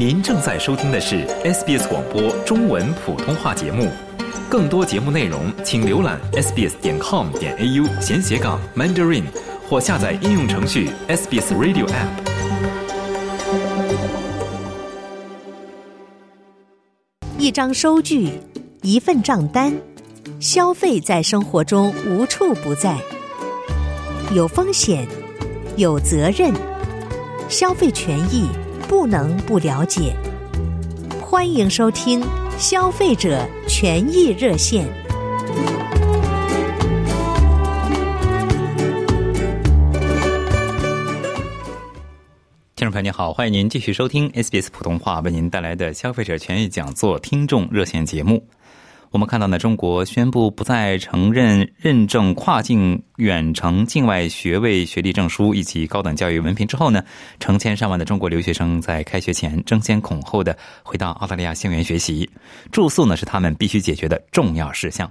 您正在收听的是 SBS 广播中文普通话节目。更多节目内容，请浏览 sbs 点 com 点 au 闲斜杠 mandarin，或下载应用程序 SBS Radio App。一张收据，一份账单，消费在生活中无处不在，有风险，有责任，消费权益不能不了解。欢迎收听消费者权益热线。听众朋友您好，欢迎您继续收听 SBS 普通话为您带来的消费者权益讲座听众热线节目。我们看到呢，中国宣布不再承认认证跨境远程境外学位学历证书以及高等教育文凭之后呢，成千上万的中国留学生在开学前争先恐后的回到澳大利亚校园学习，住宿呢是他们必须解决的重要事项。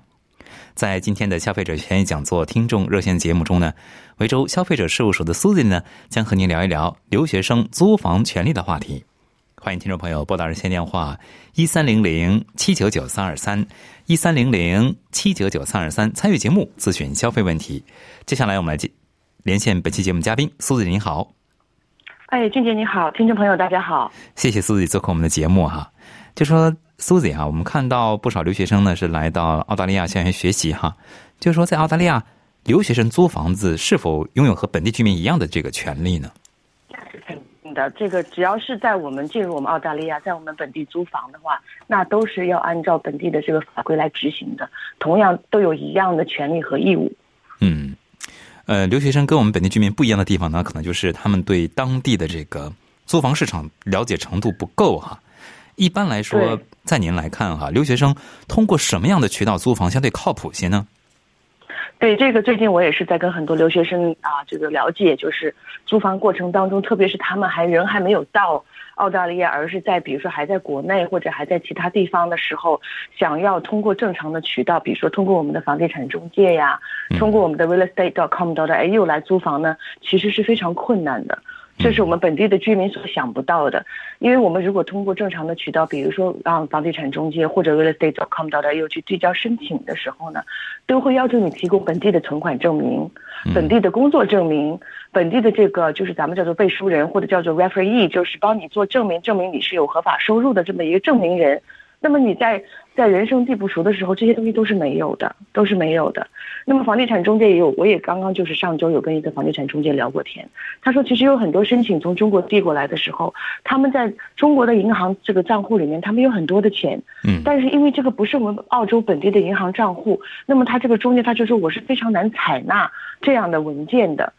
在今天的消费者权益讲座听众热线节目中呢，维州消费者事务所的 Susie 呢将和您聊一聊留学生租房权利的话题。欢迎听众朋友拨打热线电话一三零零七九九三二三一三零零七九九三二三参与节目咨询消费问题。接下来我们来接连线本期节目嘉宾苏子您好，哎，俊杰你好，听众朋友大家好，谢谢苏子做客我们的节目哈。就说苏子啊，我们看到不少留学生呢是来到澳大利亚校园学习哈，就说在澳大利亚留学生租房子是否拥有和本地居民一样的这个权利呢？的这个只要是在我们进入我们澳大利亚，在我们本地租房的话，那都是要按照本地的这个法规来执行的，同样都有一样的权利和义务。嗯，呃，留学生跟我们本地居民不一样的地方呢，可能就是他们对当地的这个租房市场了解程度不够哈。一般来说，在您来看哈，留学生通过什么样的渠道租房相对靠谱些呢？对这个，最近我也是在跟很多留学生啊，这个了解，就是租房过程当中，特别是他们还人还没有到澳大利亚，而是在比如说还在国内或者还在其他地方的时候，想要通过正常的渠道，比如说通过我们的房地产中介呀，通过我们的 realestate.com.au 来租房呢，其实是非常困难的。这是我们本地的居民所想不到的，因为我们如果通过正常的渠道，比如说让房地产中介或者 realestate.com.au 去递交申请的时候呢，都会要求你提供本地的存款证明、本地的工作证明、本地的这个就是咱们叫做背书人或者叫做 referee，就是帮你做证明，证明你是有合法收入的这么一个证明人。那么你在在人生地不熟的时候，这些东西都是没有的，都是没有的。那么房地产中介也有，我也刚刚就是上周有跟一个房地产中介聊过天，他说其实有很多申请从中国递过来的时候，他们在中国的银行这个账户里面，他们有很多的钱，嗯，但是因为这个不是我们澳洲本地的银行账户，那么他这个中介他就说我是非常难采纳这样的文件的。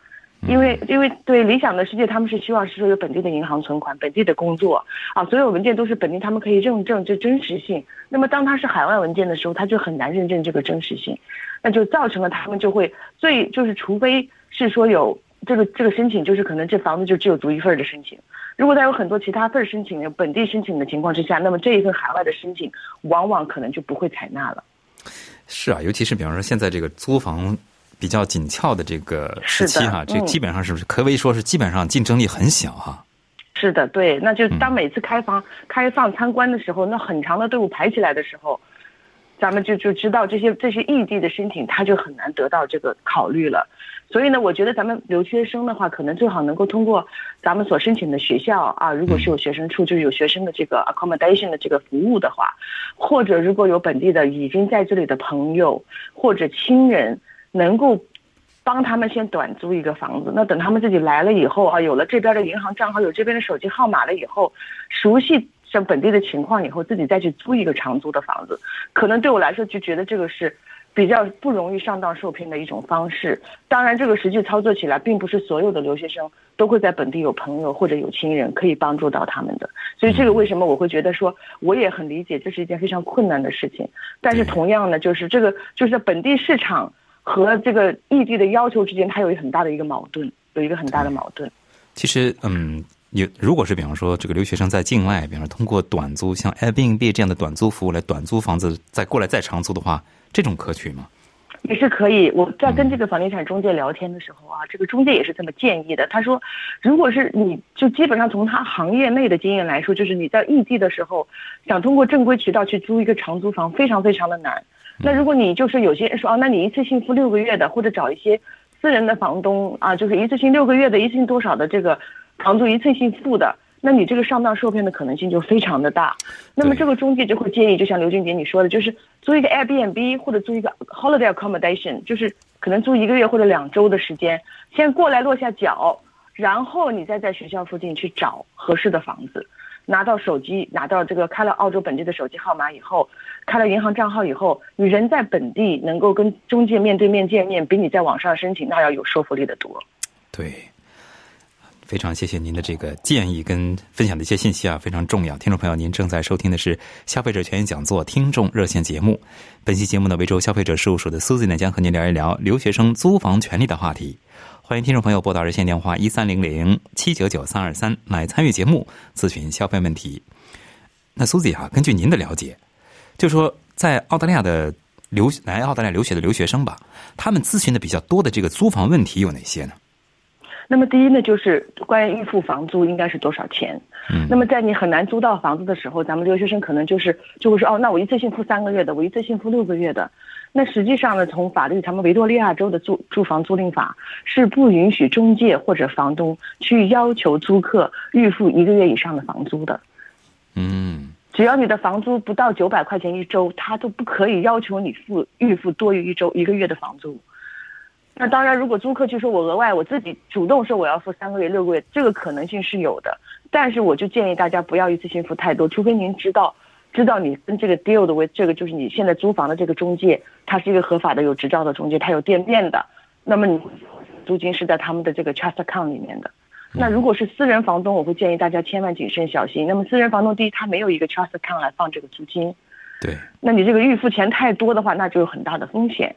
因为因为对理想的世界，他们是希望是说有本地的银行存款、本地的工作啊，所有文件都是本地，他们可以认证这真实性。那么当它是海外文件的时候，他就很难认证这个真实性，那就造成了他们就会最就是除非是说有这个这个申请，就是可能这房子就只有独一份的申请。如果他有很多其他份申请、有本地申请的情况之下，那么这一份海外的申请往往可能就不会采纳了。是啊，尤其是比方说现在这个租房。比较紧俏的这个时期哈，这基本上是不是可以说是基本上竞争力很小哈？是的，对，那就当每次开放开放参观的时候，那很长的队伍排起来的时候，咱们就就知道这些这些异地的申请，他就很难得到这个考虑了。所以呢，我觉得咱们留学生的话，可能最好能够通过咱们所申请的学校啊，如果是有学生处，就是有学生的这个 accommodation 的这个服务的话，或者如果有本地的已经在这里的朋友或者亲人。能够帮他们先短租一个房子，那等他们自己来了以后啊，有了这边的银行账号，有这边的手机号码了以后，熟悉像本地的情况以后，自己再去租一个长租的房子，可能对我来说就觉得这个是比较不容易上当受骗的一种方式。当然，这个实际操作起来，并不是所有的留学生都会在本地有朋友或者有亲人可以帮助到他们的。所以，这个为什么我会觉得说，我也很理解这是一件非常困难的事情。但是，同样呢，就是这个就是在本地市场。和这个异地的要求之间，它有一很大的一个矛盾，有一个很大的矛盾。其实，嗯，有如果是比方说这个留学生在境外，比方说通过短租，像 Airbnb 这样的短租服务来短租房子，再过来再长租的话，这种可取吗？也是可以。我在跟这个房地产中介聊天的时候啊，这个中介也是这么建议的。他说，如果是你就基本上从他行业内的经验来说，就是你在异地的时候，想通过正规渠道去租一个长租房，非常非常的难。那如果你就是有些人说啊，那你一次性付六个月的，或者找一些私人的房东啊，就是一次性六个月的，一次性多少的这个房租一次性付的。那你这个上当受骗的可能性就非常的大，那么这个中介就会建议，就像刘俊杰你说的，就是租一个 Airbnb 或者租一个 holiday accommodation，就是可能租一个月或者两周的时间，先过来落下脚，然后你再在学校附近去找合适的房子，拿到手机，拿到这个开了澳洲本地的手机号码以后，开了银行账号以后，你人在本地能够跟中介面对面见面，比你在网上申请那要有说服力的多。对。非常谢谢您的这个建议跟分享的一些信息啊，非常重要。听众朋友，您正在收听的是消费者权益讲座听众热线节目。本期节目呢，维州消费者事务所的苏 y 呢将和您聊一聊留学生租房权利的话题。欢迎听众朋友拨打热线电话一三零零七九九三二三来参与节目咨询消费问题。那苏姐啊，根据您的了解，就说在澳大利亚的留来澳大利亚留学的留学生吧，他们咨询的比较多的这个租房问题有哪些呢？那么第一呢，就是关于预付房租应该是多少钱。嗯，那么在你很难租到房子的时候，咱们留学生可能就是就会说，哦，那我一次性付三个月的，我一次性付六个月的。那实际上呢，从法律，咱们维多利亚州的租住房租赁法是不允许中介或者房东去要求租客预付一个月以上的房租的。嗯，只要你的房租不到九百块钱一周，他都不可以要求你付预付多于一周一个月的房租。那当然，如果租客就说我额外我自己主动说我要付三个月、六个月，这个可能性是有的。但是我就建议大家不要一次性付太多，除非您知道，知道你跟这个 deal 的为这个就是你现在租房的这个中介，他是一个合法的有执照的中介，他有店面的，那么你租金是在他们的这个 trust account 里面的。那如果是私人房东，我会建议大家千万谨慎小心。那么私人房东第一，他没有一个 trust account 来放这个租金，对，那你这个预付钱太多的话，那就有很大的风险。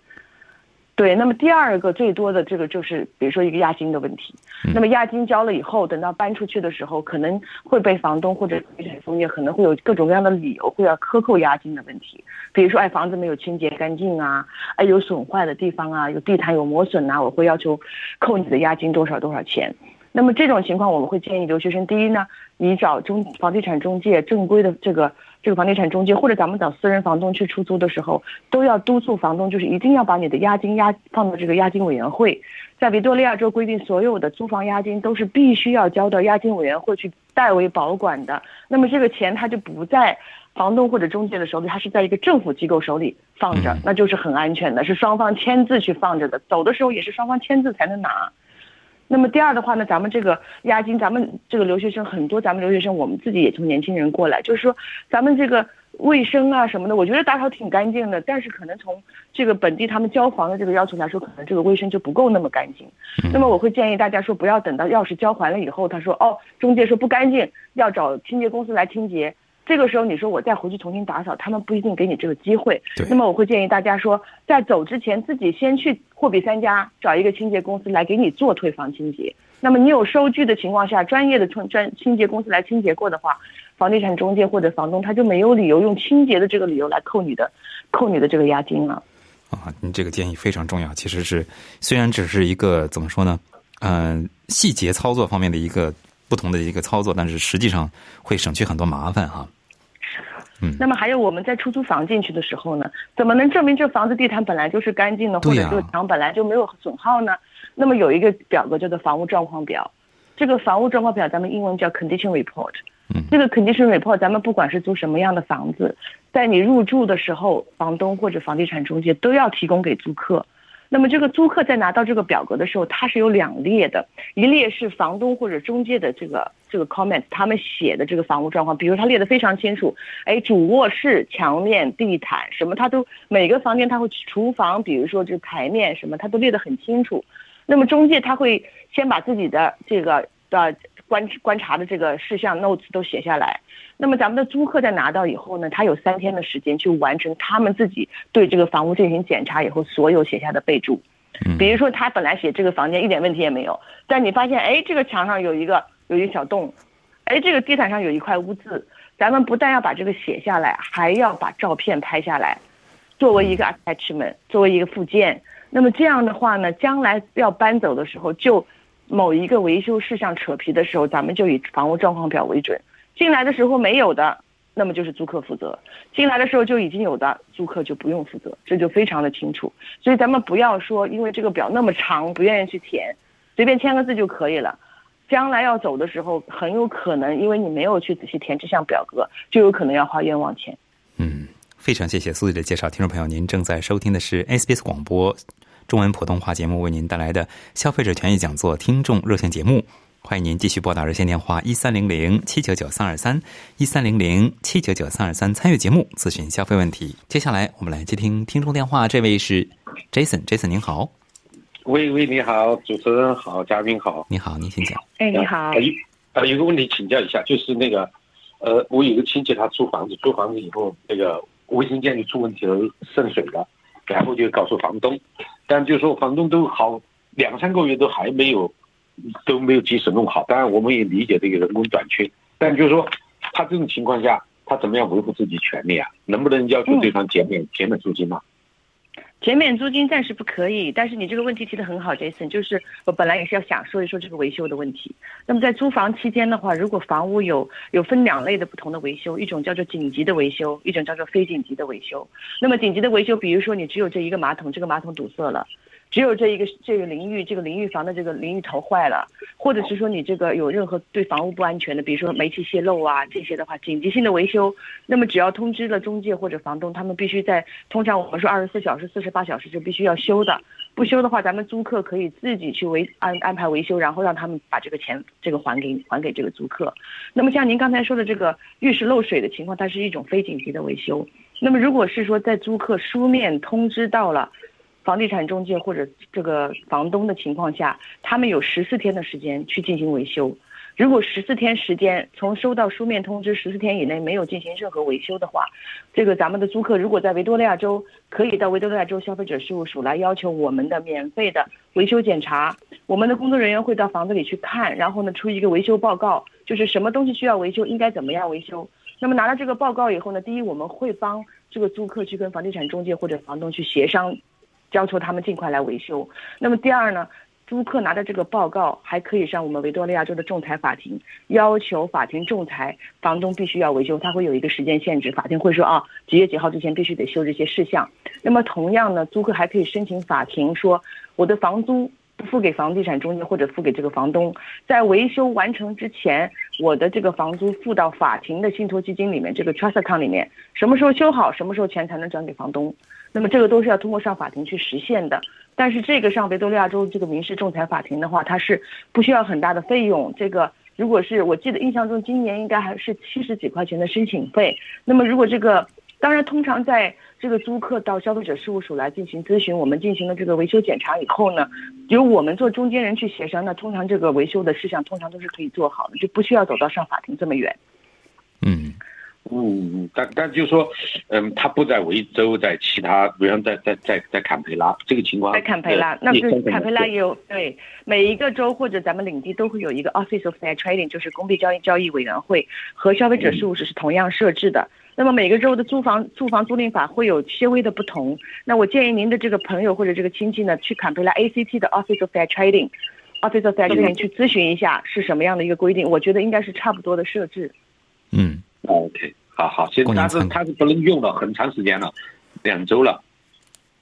对，那么第二个最多的这个就是，比如说一个押金的问题。那么押金交了以后，等到搬出去的时候，可能会被房东或者地产中介可能会有各种各样的理由会要克扣押金的问题。比如说，哎，房子没有清洁干净啊，哎，有损坏的地方啊，有地毯有磨损啊，我会要求扣你的押金多少多少钱。那么这种情况，我们会建议留学生，第一呢，你找中房地产中介正规的这个。这个房地产中介或者咱们找私人房东去出租的时候，都要督促房东，就是一定要把你的押金押放到这个押金委员会。在维多利亚州规定，所有的租房押金都是必须要交到押金委员会去代为保管的。那么这个钱它就不在房东或者中介的手里，它是在一个政府机构手里放着，那就是很安全的，是双方签字去放着的。走的时候也是双方签字才能拿。那么第二的话呢，咱们这个押金，咱们这个留学生很多，咱们留学生我们自己也从年轻人过来，就是说咱们这个卫生啊什么的，我觉得打扫挺干净的，但是可能从这个本地他们交房的这个要求来说，可能这个卫生就不够那么干净。那么我会建议大家说，不要等到钥匙交还了以后，他说哦，中介说不干净，要找清洁公司来清洁。这个时候你说我再回去重新打扫，他们不一定给你这个机会。那么我会建议大家说，在走之前自己先去货比三家找一个清洁公司来给你做退房清洁。那么你有收据的情况下，专业的清专清洁公司来清洁过的话，房地产中介或者房东他就没有理由用清洁的这个理由来扣你的，扣你的这个押金了。啊，你这个建议非常重要。其实是虽然只是一个怎么说呢，嗯，细节操作方面的一个。不同的一个操作，但是实际上会省去很多麻烦哈。嗯。那么还有我们在出租房进去的时候呢，怎么能证明这房子地毯本来就是干净的，或者这个墙本来就没有损耗呢？那么有一个表格叫做房屋状况表，这个房屋状况表咱们英文叫 condition report。嗯。这个 condition report，咱们不管是租什么样的房子，在你入住的时候，房东或者房地产中介都要提供给租客。那么这个租客在拿到这个表格的时候，它是有两列的，一列是房东或者中介的这个这个 comment，他们写的这个房屋状况，比如他列的非常清楚，哎，主卧室墙面、地毯什么，他都每个房间他会厨房，比如说这台面什么，他都列得很清楚。那么中介他会先把自己的这个的观观察的这个事项 notes 都写下来。那么咱们的租客在拿到以后呢，他有三天的时间去完成他们自己对这个房屋进行检查以后所有写下的备注。比如说他本来写这个房间一点问题也没有，但你发现哎这个墙上有一个有一个小洞，哎这个地毯上有一块污渍，咱们不但要把这个写下来，还要把照片拍下来。作为一个 attachment，作为一个附件。那么这样的话呢，将来要搬走的时候，就某一个维修事项扯皮的时候，咱们就以房屋状况表为准。进来的时候没有的，那么就是租客负责；进来的时候就已经有的，租客就不用负责，这就非常的清楚。所以咱们不要说，因为这个表那么长，不愿意去填，随便签个字就可以了。将来要走的时候，很有可能因为你没有去仔细填这项表格，就有可能要花冤枉钱。嗯，非常谢谢苏姐的介绍。听众朋友，您正在收听的是 SBS 广播。中文普通话节目为您带来的消费者权益讲座听众热线节目，欢迎您继续拨打热线电话一三零零七九九三二三一三零零七九九三二三参与节目咨询消费问题。接下来我们来接听听众电话，这位是 Jason，Jason 您好。喂喂，你好，主持人好，嘉宾好，你好，您请讲。哎，你好。呃，有个问题请教一下，就是那个，呃，我有个亲戚他租房子，租房子以后那个卫生间里出问题了，渗水了。然后就告诉房东，但就说房东都好两三个月都还没有都没有及时弄好。当然我们也理解这个人工短缺，但就是说他这种情况下，他怎么样维护自己权利啊？能不能要求对方减免减免租金嘛？减免租金暂时不可以，但是你这个问题提得很好，Jason，就是我本来也是要想说一说这个维修的问题。那么在租房期间的话，如果房屋有有分两类的不同的维修，一种叫做紧急的维修，一种叫做非紧急的维修。那么紧急的维修，比如说你只有这一个马桶，这个马桶堵塞了。只有这一个这个淋浴这个淋浴房的这个淋浴头坏了，或者是说你这个有任何对房屋不安全的，比如说煤气泄漏啊这些的话，紧急性的维修，那么只要通知了中介或者房东，他们必须在通常我们说二十四小时、四十八小时就必须要修的，不修的话，咱们租客可以自己去维安安排维修，然后让他们把这个钱这个还给还给这个租客。那么像您刚才说的这个浴室漏水的情况，它是一种非紧急的维修。那么如果是说在租客书面通知到了。房地产中介或者这个房东的情况下，他们有十四天的时间去进行维修。如果十四天时间从收到书面通知十四天以内没有进行任何维修的话，这个咱们的租客如果在维多利亚州，可以到维多利亚州消费者事务所来要求我们的免费的维修检查。我们的工作人员会到房子里去看，然后呢出一个维修报告，就是什么东西需要维修，应该怎么样维修。那么拿到这个报告以后呢，第一我们会帮这个租客去跟房地产中介或者房东去协商。要求他们尽快来维修。那么第二呢，租客拿着这个报告，还可以上我们维多利亚州的仲裁法庭，要求法庭仲裁房东必须要维修。他会有一个时间限制，法庭会说啊，几月几号之前必须得修这些事项。那么同样呢，租客还可以申请法庭说，我的房租不付给房地产中介或者付给这个房东，在维修完成之前，我的这个房租付到法庭的信托基金里面，这个 trust account 里面，什么时候修好，什么时候钱才能转给房东。那么这个都是要通过上法庭去实现的，但是这个上维多利亚州这个民事仲裁法庭的话，它是不需要很大的费用。这个如果是我记得印象中今年应该还是七十几块钱的申请费。那么如果这个，当然通常在这个租客到消费者事务所来进行咨询，我们进行了这个维修检查以后呢，由我们做中间人去协商，那通常这个维修的事项通常都是可以做好的，就不需要走到上法庭这么远。嗯。嗯，但但就是说，嗯，他不在维州，在其他，比方在在在在坎培拉这个情况，在坎培拉，那是坎培拉也有对每一个州或者咱们领地都会有一个 Office of Fair Trading，就是公币交易交易委员会和消费者事务室是同样设置的。那么每个州的租房租房租赁法会有些微的不同。那我建议您的这个朋友或者这个亲戚呢，去坎培拉 ACT 的 Office of Fair Trading，Office of Fair Trading 去咨询一下是什么样的一个规定。我觉得应该是差不多的设置。嗯。OK，好好，现在他是他是不能用了很长时间了，两周了。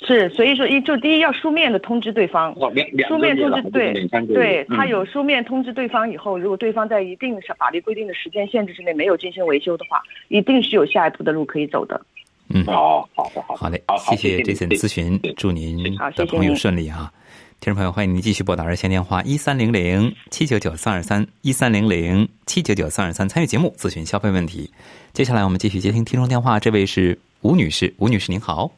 是，所以说一就第一要书面的通知对方，哦书面通知对对，他有书面通知对方以后，如果对方在一定法律规定的时间限制之内没有进行维修的话，一定是有下一步的路可以走的。嗯，好，好的，好好的，谢谢 Jason 咨询，祝您的朋友顺利啊。听众朋友，欢迎您继续拨打热线电话一三零零七九九三二三一三零零七九九三二三参与节目咨询消费问题。接下来我们继续接听听众电话，这位是吴女士，吴女士您好。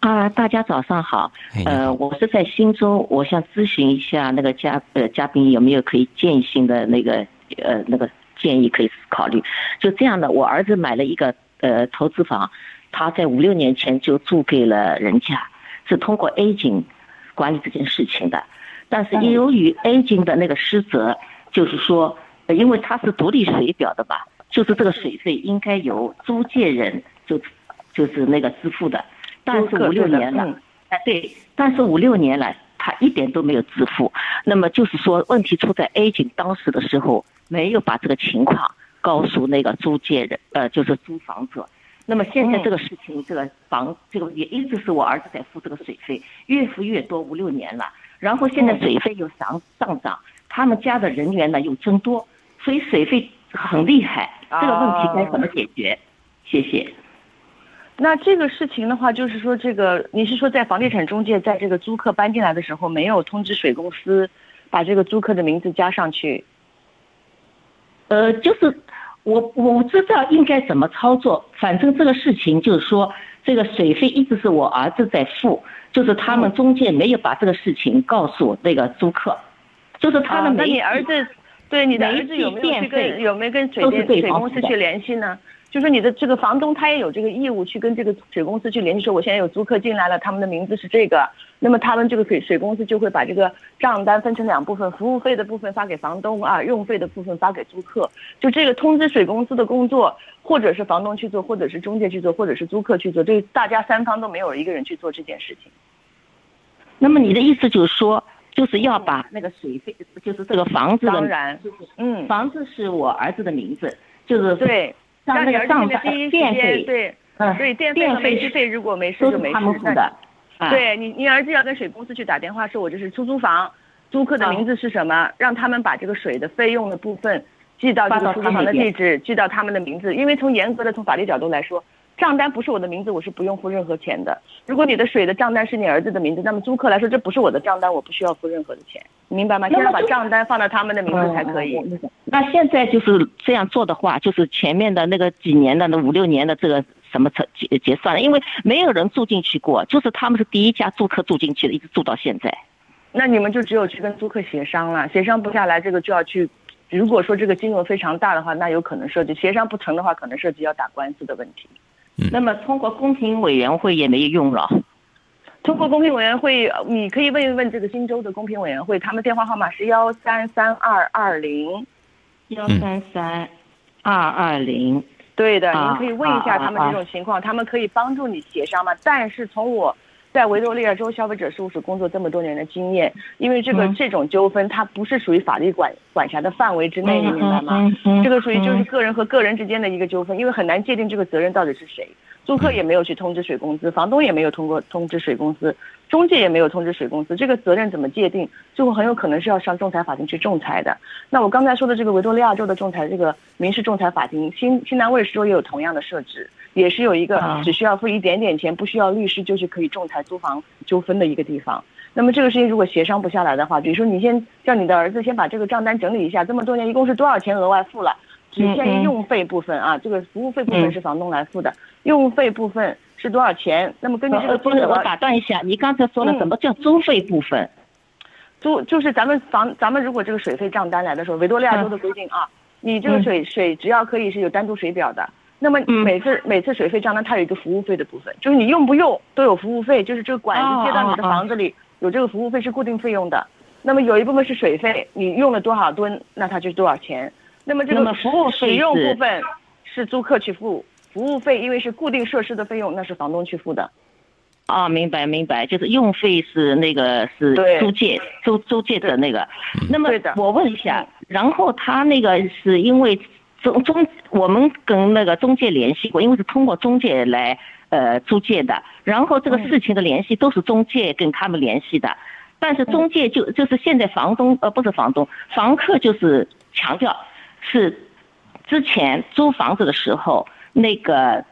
啊，大家早上好。呃，我是在新州，我想咨询一下那个嘉呃嘉宾有没有可以建议性的那个呃那个建议可以考虑。就这样的，我儿子买了一个呃投资房，他在五六年前就租给了人家，是通过 A 金。管理这件事情的，但是由于 A 金的那个失责，就是说，因为它是独立水表的吧，就是这个水费应该由租借人就就是那个支付的，但是五六年了，哎对，但是五六年来他一点都没有支付。那么就是说，问题出在 A 警当时的时候没有把这个情况告诉那个租借人，呃，就是租房者。那么现在这个事情，这个房这个也一直是我儿子在付这个水费，越付越多，五六年了。然后现在水费又上上涨，他们家的人员呢又增多，所以水费很厉害。这个问题该怎么解决？谢谢。那这个事情的话，就是说，这个你是说在房地产中介在这个租客搬进来的时候，没有通知水公司，把这个租客的名字加上去？呃，就是我我知道应该怎么操作，反正这个事情就是说，这个水费一直是我儿子在付，就是他们中介没有把这个事情告诉那个租客，就是他的。那你儿子对你的儿子有没有去跟有没有跟水电水公司去联系呢？就说你的这个房东，他也有这个义务去跟这个水公司去联系，说我现在有租客进来了，他们的名字是这个，那么他们这个水水公司就会把这个账单分成两部分，服务费的部分发给房东啊，用费的部分发给租客。就这个通知水公司的工作，或者是房东去做，或者是中介去做，或者是租客去做，对大家三方都没有一个人去做这件事情。那么你的意思就是说，就是要把那个水费，就是这个房子的，当然，嗯，房子是我儿子的名字，就是对。像那个账单、电费，对，嗯，对，电费和煤气费如果没事就没事。对你，你儿子要跟水公司去打电话说，我这是出租房，租客的名字是什么，让他们把这个水的费用的部分寄到这个出租房的地址，寄到他们的名字。因为从严格的从法律角度来说。账单不是我的名字，我是不用付任何钱的。如果你的水的账单是你儿子的名字，那么租客来说这不是我的账单，我不需要付任何的钱，明白吗？现在把账单放到他们的名字才可以。那现在就是这样做的话，就是前面的那个几年的那五六年的这个什么结结算了，因为没有人住进去过，就是他们是第一家租客住进去的，一直住到现在。那你们就只有去跟租客协商了，协商不下来，这个就要去。如果说这个金额非常大的话，那有可能涉及协商不成的话，可能涉及要打官司的问题。那么通过公平委员会也没有用了。通过公平委员会，你可以问一问这个新州的公平委员会，他们电话号码是幺三三二二零，幺三三二二零。对的，您可以问一下他们这种情况，他们可以帮助你协商吗？但是从我。在维多利亚州消费者事务所工作这么多年的经验，因为这个这种纠纷它不是属于法律管管辖的范围之内，你明白吗？这个属于就是个人和个人之间的一个纠纷，因为很难界定这个责任到底是谁。租客也没有去通知水公司，房东也没有通过通知水公司，中介也没有通知水公司，这个责任怎么界定？最后很有可能是要上仲裁法庭去仲裁的。那我刚才说的这个维多利亚州的仲裁，这个民事仲裁法庭，新新南威尔士州也有同样的设置，也是有一个只需要付一点点钱，不需要律师就是可以仲裁租房纠纷的一个地方。那么这个事情如果协商不下来的话，比如说你先叫你的儿子先把这个账单整理一下，这么多年一共是多少钱额外付了？只限于用费部分啊，这个服务费部分是房东来付的，用费部分是多少钱？那么根据这个不是，我打断一下，你刚才说了什么叫租费部分？租就是咱们房，咱们如果这个水费账单来的时候，维多利亚州的规定啊，你这个水水只要可以是有单独水表的，那么每次每次水费账单它有一个服务费的部分，就是你用不用都有服务费，就是这个管子接到你的房子里有这个服务费是固定费用的，那么有一部分是水费，你用了多少吨，那它就是多少钱。那么这个服务使用部分是租客去付，服务费因为是固定设施的费用，那是房东去付的。啊，明白明白，就是用费是那个是租借租租借的那个。那么我问一下，然后他那个是因为中中我们跟那个中介联系过，因为是通过中介来呃租借的，然后这个事情的联系都是中介跟他们联系的，但是中介就就是现在房东呃不是房东，房客就是强调。是之前租房子的时候，那个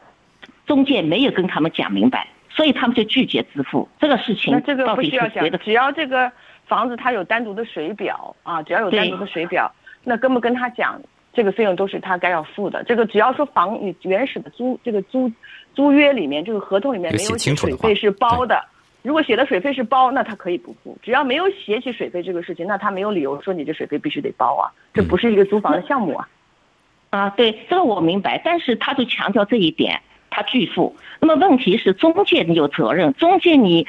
中介没有跟他们讲明白，所以他们就拒绝支付这个事情。那这个不需要讲，只要这个房子它有单独的水表啊，只要有单独的水表，那跟不跟他讲，这个费用都是他该要付的。这个只要说房你原始的租这个租租约里面，这个合同里面没有写水费是包的。如果写的水费是包，那他可以不付。只要没有写起水费这个事情，那他没有理由说你这水费必须得包啊。这不是一个租房的项目啊。啊，对，这个我明白。但是他就强调这一点，他拒付。那么问题是中介你有责任，中介你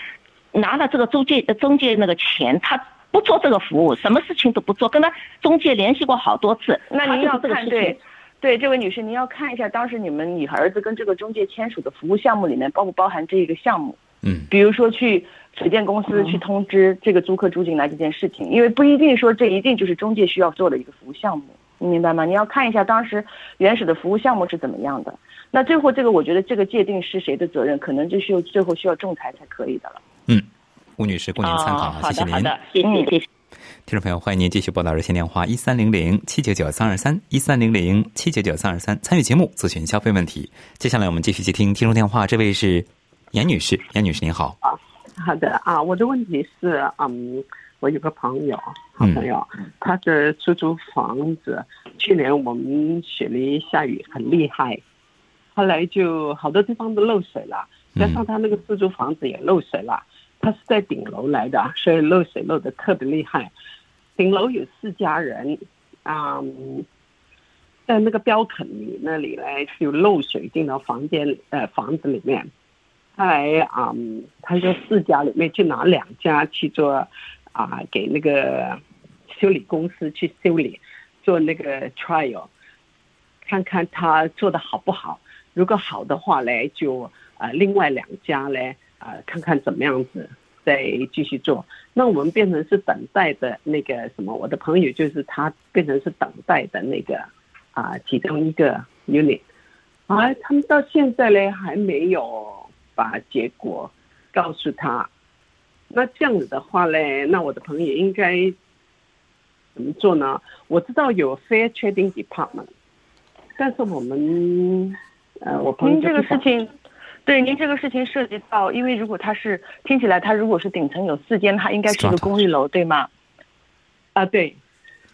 拿了这个中介中介那个钱，他不做这个服务，什么事情都不做，跟他中介联系过好多次。那您要看对，对这位女士，您要看一下当时你们你儿子跟这个中介签署的服务项目里面包不包含这一个项目。嗯，比如说去水电公司去通知这个租客住进来这件事情，因为不一定说这一定就是中介需要做的一个服务项目，你明白吗？你要看一下当时原始的服务项目是怎么样的。那最后这个，我觉得这个界定是谁的责任，可能就需要最后需要仲裁才可以的了。嗯，吴女士供您参考，谢谢您。好的，谢谢，谢谢。听众朋友，欢迎您继续拨打热线电话一三零零七九九三二三一三零零七九九三二三参与节目咨询消费问题。接下来我们继续接听听众电话，这位是严女士，严女士您好。啊，好的啊，我的问题是，嗯，我有个朋友，好朋友，他的出租房子，去年我们雪梨下雨很厉害，后来就好多地方都漏水了，加上他那个出租房子也漏水了，他是在顶楼来的，所以漏水漏的特别厉害。顶楼有四家人，啊、在那个标肯里那里呢，就漏水进到房间呃房子里面。后来啊、嗯，他说四家里面就拿两家去做啊、给那个修理公司去修理，做那个 trial，看看他做的好不好。如果好的话呢，就啊、另外两家呢啊、看看怎么样子再继续做。那我们变成是等待的那个什么，我的朋友就是他变成是等待的那个啊、其中一个 unit，啊，他们到现在呢还没有把结果告诉他。那这样子的话呢，那我的朋友应该怎么做呢？我知道有 fair trading department，但是我们呃，我朋友您这个事情，对您这个事情涉及到，因为如果他是听起来，他如果是顶层有四间，他应该是一个公寓楼，对吗？啊，对，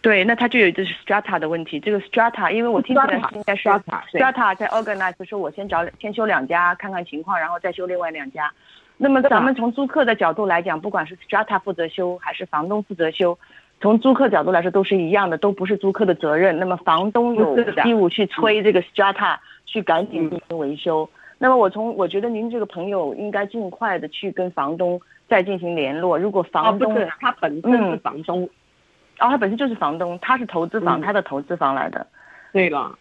对，那他就有就是 strata 的问题。这个 strata，因为我听起来是应该是 strata，strata 在 organize 说，我先找先修两家看看情况，然后再修另外两家。那么咱们从租客的角度来讲，不管是 strata 负责修还是房东负责修，从租客角度来说都是一样的，都不是租客的责任。那么房东有义务去催这个 strata 去赶紧进行维修。那么我从我觉得您这个朋友应该尽快的去跟房东再进行联络。如果哦，房东不是，他本身是嗯房东。哦，他本身就是房东，他是投资房，嗯他的投资房来的。对了，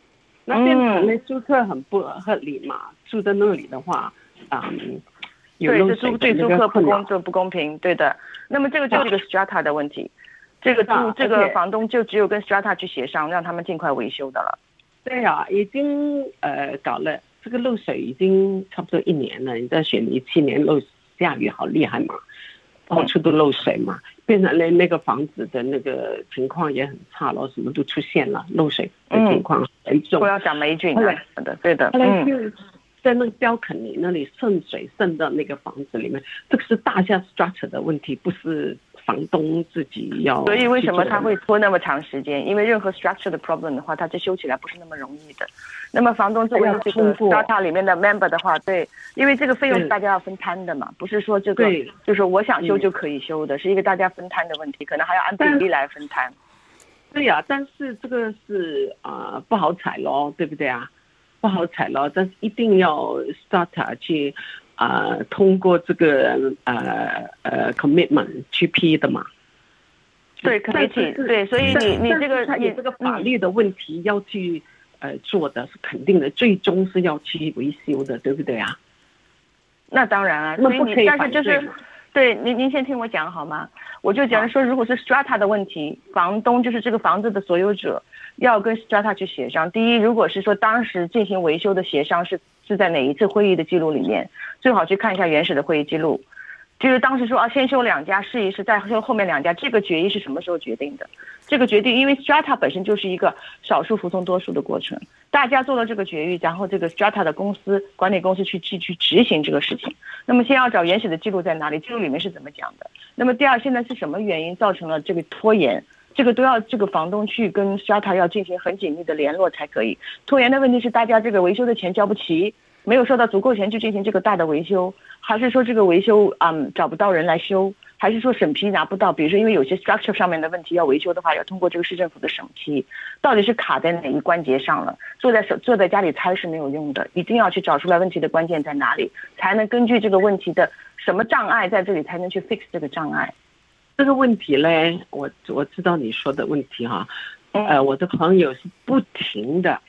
那变成了租客很不合理嘛？住在那里的话，嗯，有对，这租对租客不公正不公平，对的。那么这个就是一个 strata 的问题，这个租啊这个房东就只有跟 strata 去协商，让他们尽快维修的了。对啊，已经呃搞了这个漏水已经差不多一年了。你在雪梨七年漏下雨好厉害嘛，到处都漏水嘛，变成了那个房子的那个情况也很差了，什么都出现了，漏水的情况很严重。说要讲霉菌后来啊什么的，对的，后来嗯，就在那个标肯尼那里渗水渗到那个房子里面，这个是大家 structure 的问题，不是房东自己要。所以为什么他会拖那么长时间？因为任何 structure 的 problem 的话，它这修起来不是那么容易的。那么房东作为要这个通过 strata 里面的 member 的话，对，因为这个费用是大家要分摊的嘛，不是说这个就是我想修嗯就可以修的，是一个大家分摊的问题，可能还要按比例来分摊。对呀、但是这个是啊、呃不好踩咯，对不对啊？不好踩咯，但是一定要 starter 去啊、呃通过这个呃呃 commitment 去批的嘛。对但 committee，是对所以你你但这个你这个法嗯律的问题要去呃做的是肯定的，最终是要去维修的，对不对啊？那当然啊，那所以你不可以反但是就是对，对您您先听我讲好吗？我就讲说，如果是 strata 的问题，房东就是这个房子的所有者，要跟 strata 去协商。第一，如果是说当时进行维修的协商是是在哪一次会议的记录里面，最好去看一下原始的会议记录。就是当时说啊，先修两家试一试，再修后面两家，这个决议是什么时候决定的？这个决定，因为 strata 本身就是一个少数服从多数的过程，大家做了这个决议，然后这个 strata 的公司管理公司去去去执行这个事情。那么先要找原始的记录在哪里，记录里面是怎么讲的？那么第二，现在是什么原因造成了这个拖延？这个都要这个房东去跟 strata 要进行很紧密的联络才可以。拖延的问题是大家这个维修的钱交不齐，没有收到足够钱去进行这个大的维修，还是说这个维修嗯找不到人来修？还是说审批拿不到？比如说，因为有些 structure 上面的问题要维修的话，要通过这个市政府的审批，到底是卡在哪一关节上了？坐在手坐在家里猜是没有用的，一定要去找出来问题的关键在哪里，才能根据这个问题的什么障碍在这里，才能去 fix 这个障碍。这个问题嘞，我我知道你说的问题哈、嗯呃，我的朋友是不停的，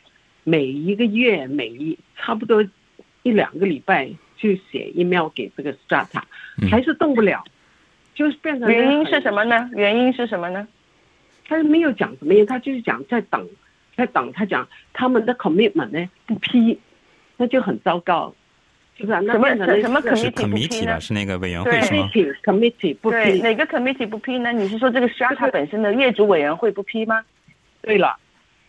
每一个月每一差不多一两个礼拜就写 email 给这个 strata，还是动不了，就是变成原因是什么呢？原因是什么呢？他没有讲什么，他就是讲在等，在等。他讲他们的 commitment 呢不批，那就很糟糕。是不是？什么什么 committee 不批呢？是那个委员会是吗？committee 不批，哪个 committee 不批呢？你是说这个 strata 本身的业主委员会不批吗？对了，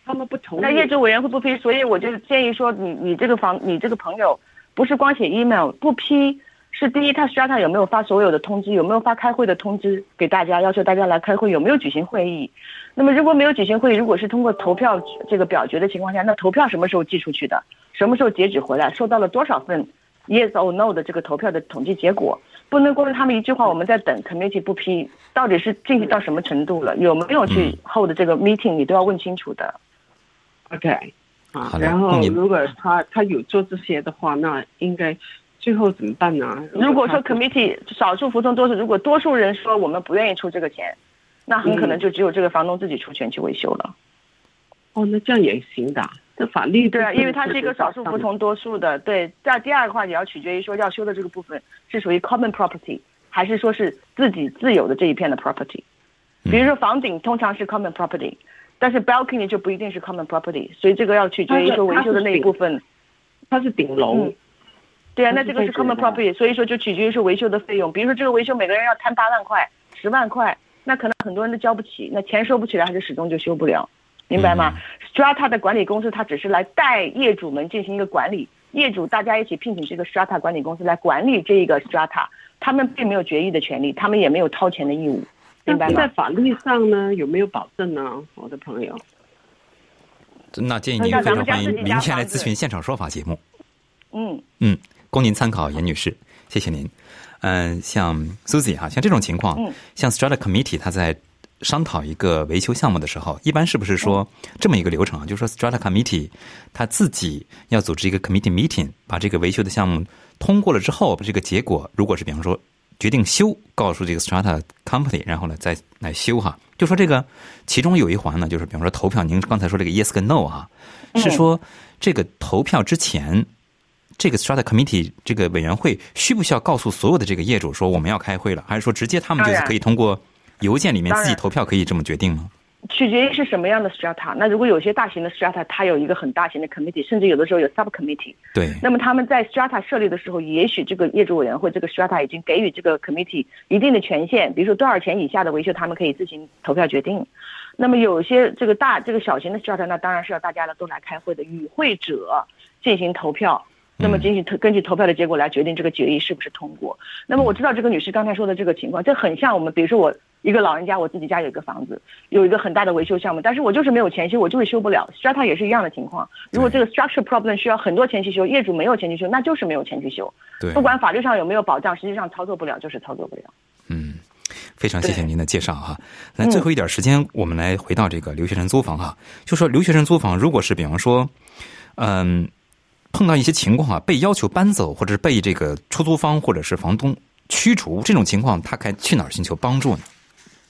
他们不同意。那业主委员会不批，所以我就建议说，你你这个房，你这个朋友不是光写 email 不批，是第一，他 strata 有没有发所有的通知，有没有发开会的通知给大家，要求大家来开会，有没有举行会议？那么如果没有举行会议，如果是通过投票这个表决的情况下，那投票什么时候寄出去的？什么时候截止回来？收到了多少份？Yes or no 的这个投票的统计结果，不能光是他们一句话，我们在等 committee 不批，到底是进行到什么程度了？有没有去 hold 这个 meeting？你都要问清楚的。OK，啊，然后如果他他有做这些的话，那应该最后怎么办呢？如果说 committee 少数服从多数，如果多数人说我们不愿意出这个钱，那很可能就只有这个房东自己出钱去维修了。哦，那这样也行的。这法律对啊，因为它是一个少数服从多数的，对。再第二个话也要取决于说要修的这个部分是属于 common property，还是说是自己自有的这一片的 property。比如说房顶通常是 common property，但是 balcony 就不一定是 common property，所以这个要取决于说维修的那一部分。它是顶楼。对啊，那这个是 common property，所以说就取决于是维修的费用。比如说这个维修每个人要摊八万块、十万块，那可能很多人都交不起，那钱收不起来，还是始终就修不了。明白吗？Strata 的管理公司，它只是来带业主们进行一个管理，业主大家一起聘请这个 Strata 管理公司来管理这一个 Strata，他们并没有决议的权利，他们也没有掏钱的义务，明白吗？在法律上呢，有没有保证呢？我的朋友，那建议您非常欢迎明天来咨询现场说法节目。嗯嗯，供您参考，严女士，谢谢您。嗯，像 Susie 哈，像这种情况，像 Strata Committee，他在。商讨一个维修项目的时候，一般是不是说这么一个流程啊？就是说，strata committee 他自己要组织一个 committee meeting，把这个维修的项目通过了之后，这个结果如果是比方说决定修，告诉这个 strata company，然后呢再来修哈。就说这个其中有一环呢，就是比方说投票，您刚才说这个 yes 跟 no 哈，是说这个投票之前，这个 strata committee 这个委员会需不需要告诉所有的这个业主说我们要开会了，还是说直接他们就是可以通过？邮件里面自己投票可以这么决定吗？取决于是什么样的 strata。那如果有些大型的 strata，它有一个很大型的 committee，甚至有的时候有 subcommittee。对。那么他们在 strata 设立的时候，也许这个业主委员会这个 strata 已经给予这个 committee 一定的权限，比如说多少钱以下的维修，他们可以自行投票决定。那么有些这个大这个小型的 strata，那当然是要大家的都来开会的，与会者进行投票。那么，进行投根据投票的结果来决定这个决议是不是通过。那么，我知道这个女士刚才说的这个情况，这很像我们，比如说我一个老人家，我自己家有一个房子，有一个很大的维修项目，但是我就是没有钱修，我就是修不了。Strata 也是一样的情况，如果这个 structure problem 需要很多钱去修，业主没有钱去修，那就是没有钱去修。对，不管法律上有没有保障，实际上操作不了就是操作不了。嗯，非常谢谢您的介绍哈。那最后一点时间，我们来回到这个留学生租房哈，就说留学生租房，如果是比方说，嗯。碰到一些情况啊，被要求搬走，或者是被这个出租方或者是房东驱逐，这种情况，他该去哪儿寻求帮助呢？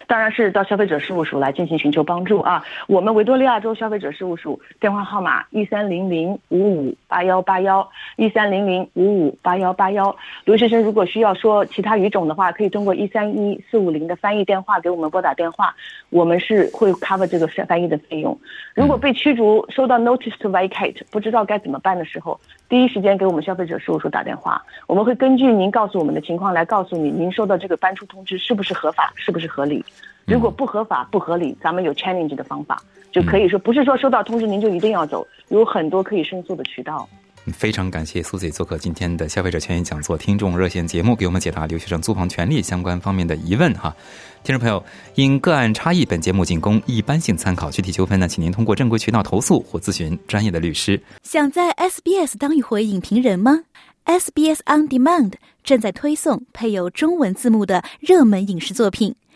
当然是到消费者事务署来进行寻求帮助啊！我们维多利亚州消费者事务署电话号码一三零零五五八幺八幺一三零零五五八幺八幺。留学生如果需要说其他语种的话，可以通过一三一四五零的翻译电话给我们拨打电话，我们是会 cover 这个翻译的费用。如果被驱逐，收到 notice to vacate，不知道该怎么办的时候，第一时间给我们消费者事务所打电话，我们会根据您告诉我们的情况来告诉你，您收到这个搬出通知是不是合法，是不是合理。如果不合法、不合理，咱们有 challenge 的方法，就可以说不是说收到通知您就一定要走，有很多可以申诉的渠道。非常感谢苏姐做客今天的消费者权益讲座听众热线节目，给我们解答留学生租房权利相关方面的疑问哈。听众朋友，因个案差异，本节目仅供一般性参考，具体纠纷呢，请您通过正规渠道投诉或咨询专业的律师。想在 SBS 当一回影评人吗？SBS On Demand 正在推送配有中文字幕的热门影视作品。